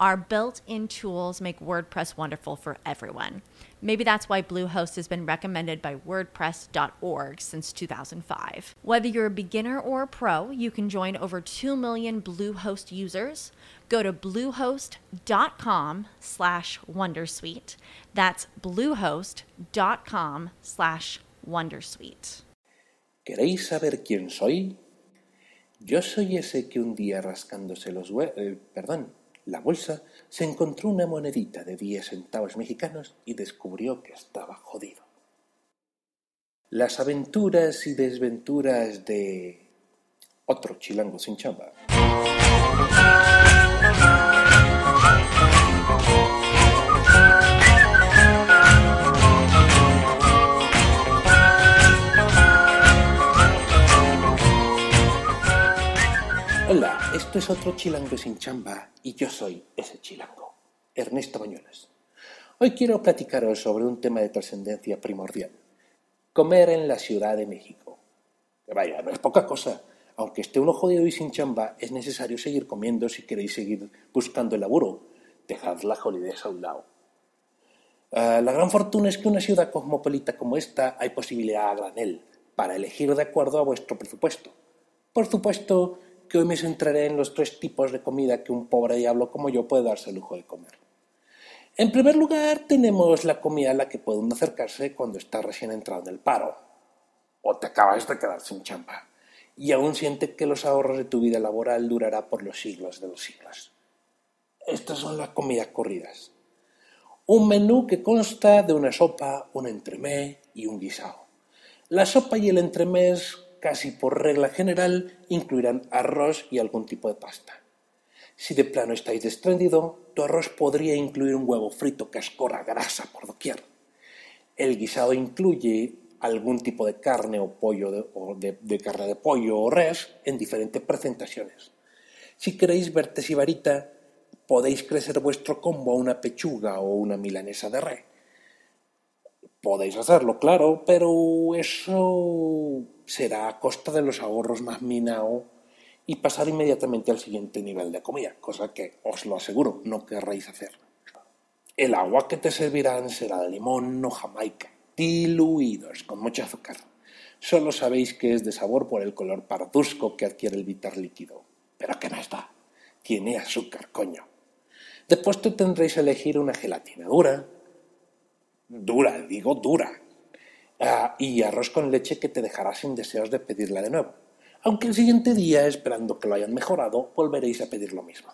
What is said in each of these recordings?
Our built in tools make WordPress wonderful for everyone. Maybe that's why Bluehost has been recommended by WordPress.org since 2005. Whether you're a beginner or a pro, you can join over 2 million Bluehost users. Go to bluehost.com slash Wondersuite. That's bluehost.com slash Wondersuite. ¿Queréis saber quién soy? Yo soy ese que un día rascándose los eh, perdón, la bolsa, se encontró una monedita de 10 centavos mexicanos y descubrió que estaba jodido. Las aventuras y desventuras de otro chilango sin chamba. Es otro chilango sin chamba y yo soy ese chilango, Ernesto Bañuelas. Hoy quiero platicaros sobre un tema de trascendencia primordial, comer en la Ciudad de México. Que vaya, no es poca cosa, aunque esté uno jodido y sin chamba, es necesario seguir comiendo si queréis seguir buscando el laburo. Dejad la jolidez a un lado. Uh, la gran fortuna es que una ciudad cosmopolita como esta hay posibilidad a granel para elegir de acuerdo a vuestro presupuesto. Por supuesto, que hoy me centraré en los tres tipos de comida que un pobre diablo como yo puede darse el lujo de comer. En primer lugar, tenemos la comida a la que puede uno acercarse cuando está recién entrado en el paro, o te acabas de quedar sin champa, y aún siente que los ahorros de tu vida laboral durará por los siglos de los siglos. Estas son las comidas corridas. Un menú que consta de una sopa, un entremés y un guisado. La sopa y el entremés casi por regla general, incluirán arroz y algún tipo de pasta. Si de plano estáis desprendido, tu arroz podría incluir un huevo frito que escorra grasa por doquier. El guisado incluye algún tipo de carne o pollo de, o de, carne de pollo o res en diferentes presentaciones. Si queréis verte sibarita, podéis crecer vuestro combo a una pechuga o una milanesa de res. Podéis hacerlo, claro, pero eso será a costa de los ahorros más minao y pasar inmediatamente al siguiente nivel de comida, cosa que os lo aseguro, no querréis hacer. El agua que te servirán será de limón o jamaica, diluidos con mucho azúcar. Solo sabéis que es de sabor por el color parduzco que adquiere el bitter líquido. Pero ¿qué más da? Tiene azúcar, coño. Después te tendréis que elegir una gelatina dura, dura, digo dura, uh, y arroz con leche que te dejará sin deseos de pedirla de nuevo. Aunque el siguiente día, esperando que lo hayan mejorado, volveréis a pedir lo mismo.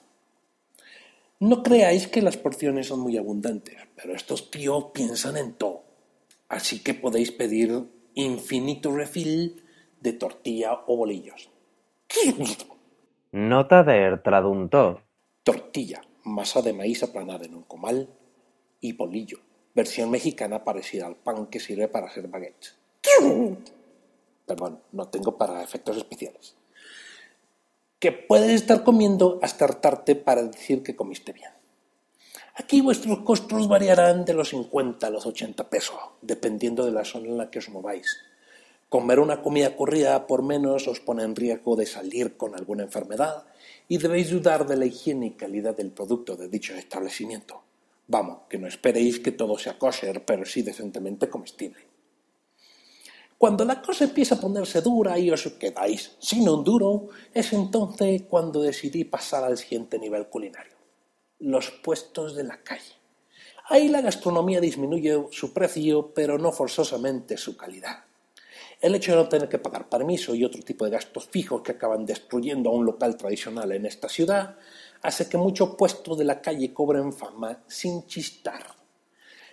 No creáis que las porciones son muy abundantes, pero estos tíos piensan en todo. Así que podéis pedir infinito refill de tortilla o bolillos. Nota del traductor. Tortilla, masa de maíz aplanada en un comal y bolillo, versión mexicana parecida al pan que sirve para hacer baguettes. Perdón, no tengo para efectos especiales. Que puedes estar comiendo hasta hartarte para decir que comiste bien. Aquí vuestros costos variarán de los 50 a los 80 pesos, dependiendo de la zona en la que os mováis. Comer una comida corrida por menos os pone en riesgo de salir con alguna enfermedad y debéis dudar de la higiene y calidad del producto de dicho establecimiento. Vamos, que no esperéis que todo sea kosher, pero sí decentemente comestible. Cuando la cosa empieza a ponerse dura y os quedáis sin un duro, es entonces cuando decidí pasar al siguiente nivel culinario, los puestos de la calle. Ahí la gastronomía disminuye su precio, pero no forzosamente su calidad. El hecho de no tener que pagar permiso y otro tipo de gastos fijos que acaban destruyendo a un local tradicional en esta ciudad hace que muchos puestos de la calle cobren fama sin chistar.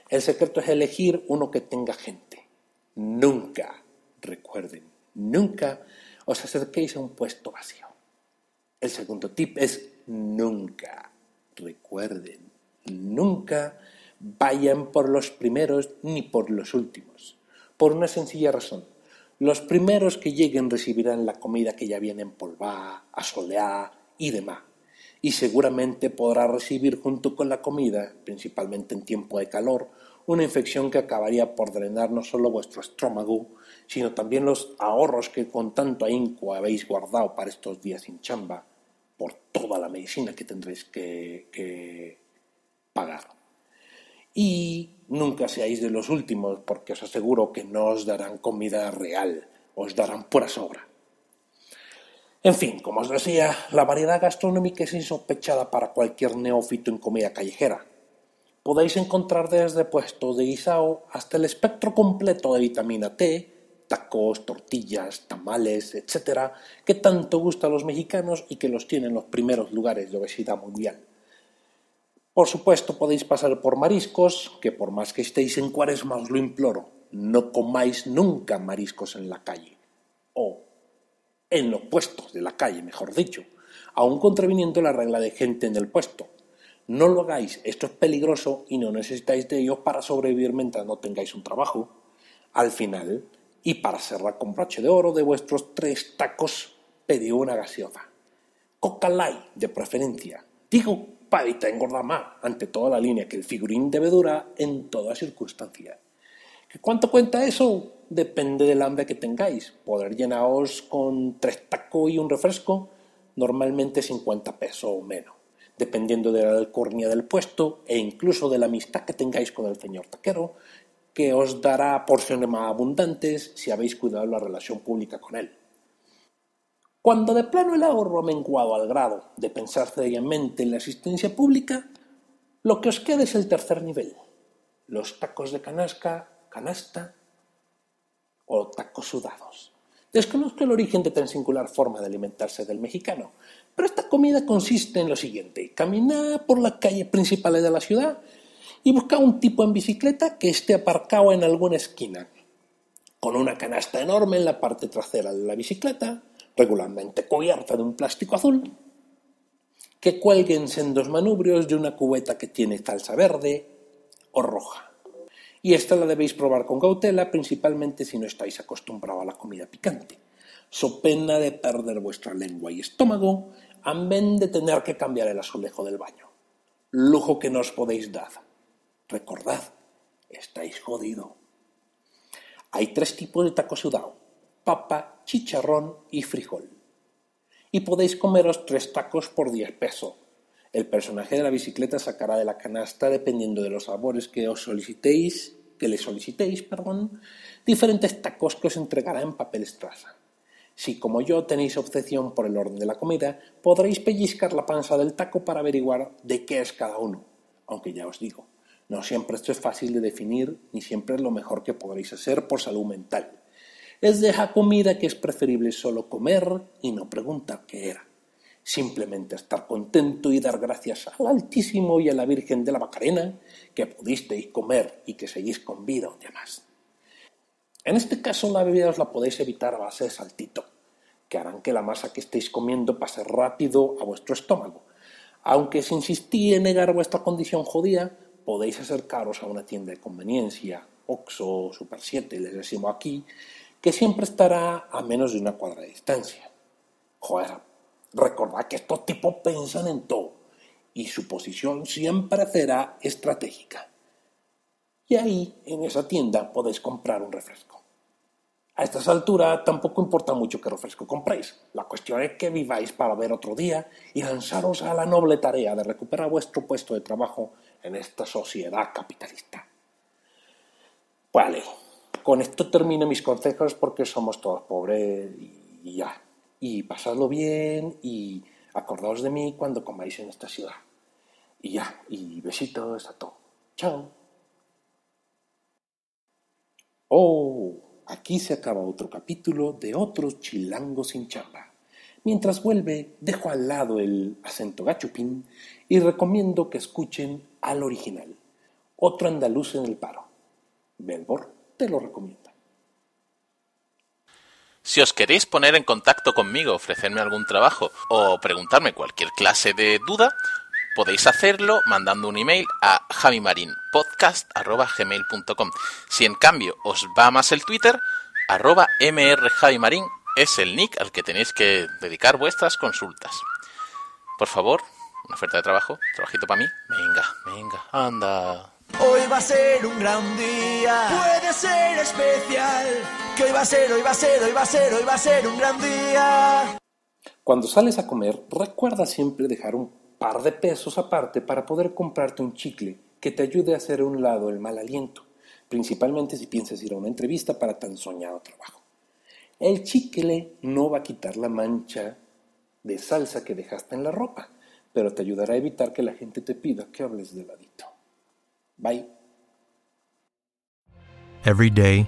El secreto es elegir uno que tenga gente Nunca, recuerden, nunca os acerquéis a un puesto vacío. El segundo tip es nunca, recuerden, nunca vayan por los primeros ni por los últimos. Por una sencilla razón. Los primeros que lleguen recibirán la comida que ya viene empolvada, asoleada y demás. Y seguramente podrá recibir junto con la comida, principalmente en tiempo de calor, una infección que acabaría por drenar no solo vuestro estómago, sino también los ahorros que con tanto ahínco habéis guardado para estos días sin chamba, por toda la medicina que tendréis que, pagar. Y nunca seáis de los últimos, porque os aseguro que no os darán comida real, os darán pura sobra. En fin, como os decía, la variedad gastronómica es insospechada para cualquier neófito en comida callejera podéis encontrar desde puestos de guisao hasta el espectro completo de vitamina T, tacos, tortillas, tamales, etcétera, que tanto gusta a los mexicanos y que los tienen en los primeros lugares de obesidad mundial. Por supuesto, podéis pasar por mariscos, que por más que estéis en cuaresma os lo imploro, no comáis nunca mariscos en la calle. O en los puestos de la calle, mejor dicho, aun contraviniendo la regla de gente en el puesto, no lo hagáis, esto es peligroso y no necesitáis de ellos para sobrevivir mientras no tengáis un trabajo. Al final, y para cerrar con broche de oro de vuestros tres tacos, pedí una gaseosa. Coca Light, de preferencia. Digo, para evitar engordar más, ante toda la línea que el figurín debe durar en toda circunstancia. ¿Cuánto cuenta eso? Depende del hambre que tengáis. Poder llenaros con tres tacos y un refresco, normalmente 50 pesos o menos dependiendo de la alcurnia del puesto e incluso de la amistad que tengáis con el señor taquero, que os dará porciones más abundantes si habéis cuidado la relación pública con él. Cuando de plano el ahorro ha menguado al grado de pensar seriamente en la asistencia pública, lo que os queda es el tercer nivel, los tacos de canasca, canasta o tacos sudados. Desconozco el origen de tan singular forma de alimentarse del mexicano, pero esta comida consiste en lo siguiente, caminar por las calles principales de la ciudad y buscar un tipo en bicicleta que esté aparcado en alguna esquina, con una canasta enorme en la parte trasera de la bicicleta, regularmente cubierta de un plástico azul, que cuelguen sendos manubrios de una cubeta que tiene salsa verde o roja y esta la debéis probar con cautela, principalmente si no estáis acostumbrados a la comida picante. So pena de perder vuestra lengua y estómago, amén de tener que cambiar el azulejo del baño. Lujo que no os podéis dar. Recordad, estáis jodido. Hay tres tipos de taco sudado, papa, chicharrón y frijol. Y podéis comeros tres tacos por 10 pesos. El personaje de la bicicleta sacará de la canasta, dependiendo de los sabores que os solicitéis, que le solicitéis, perdón, diferentes tacos que os entregará en papel estraza. Si, como yo, tenéis obsesión por el orden de la comida, podréis pellizcar la panza del taco para averiguar de qué es cada uno. Aunque ya os digo, no siempre esto es fácil de definir, ni siempre es lo mejor que podréis hacer por salud mental. Es de esa comida que es preferible solo comer y no preguntar qué era simplemente estar contento y dar gracias al Altísimo y a la Virgen de la Macarena que pudisteis comer y que seguís con vida un día más. En este caso la bebida os la podéis evitar a base de saltito, que harán que la masa que estéis comiendo pase rápido a vuestro estómago. Aunque si insistí en negar vuestra condición jodida, podéis acercaros a una tienda de conveniencia, Oxo, Super 7, les decimos aquí, que siempre estará a menos de una cuadra de distancia. Joder, Recordad que estos tipos piensan en todo y su posición siempre será estratégica. Y ahí, en esa tienda, podéis comprar un refresco. A estas alturas tampoco importa mucho qué refresco compréis. La cuestión es que viváis para ver otro día y lanzaros a la noble tarea de recuperar vuestro puesto de trabajo en esta sociedad capitalista. Vale, con esto termino mis consejos porque somos todos pobres y ya. Y pasadlo bien y acordaos de mí cuando comáis en esta ciudad. Y ya, y besitos a todos. Chao. Oh, aquí se acaba otro capítulo de otro chilango sin chamba. Mientras vuelve, dejo al lado el acento gachupín y recomiendo que escuchen al original, otro andaluz en el paro. Belbor te lo recomienda. Si os queréis poner en contacto conmigo, ofrecerme algún trabajo o preguntarme cualquier clase de duda, podéis hacerlo mandando un email a javimarinpodcast.gmail.com. Si en cambio os va más el Twitter, arroba mrjavimarin es el nick al que tenéis que dedicar vuestras consultas. Por favor, una oferta de trabajo, trabajito para mí. Venga, venga, anda. Hoy va a ser un gran día, puede ser especial. Que hoy va a ser, hoy va a ser, hoy va a ser, hoy va a ser un gran día. Cuando sales a comer, recuerda siempre dejar un par de pesos aparte para poder comprarte un chicle que te ayude a hacer a un lado el mal aliento, principalmente si piensas ir a una entrevista para tan soñado trabajo. El chicle no va a quitar la mancha de salsa que dejaste en la ropa, pero te ayudará a evitar que la gente te pida que hables de ladito. Bye. Every day,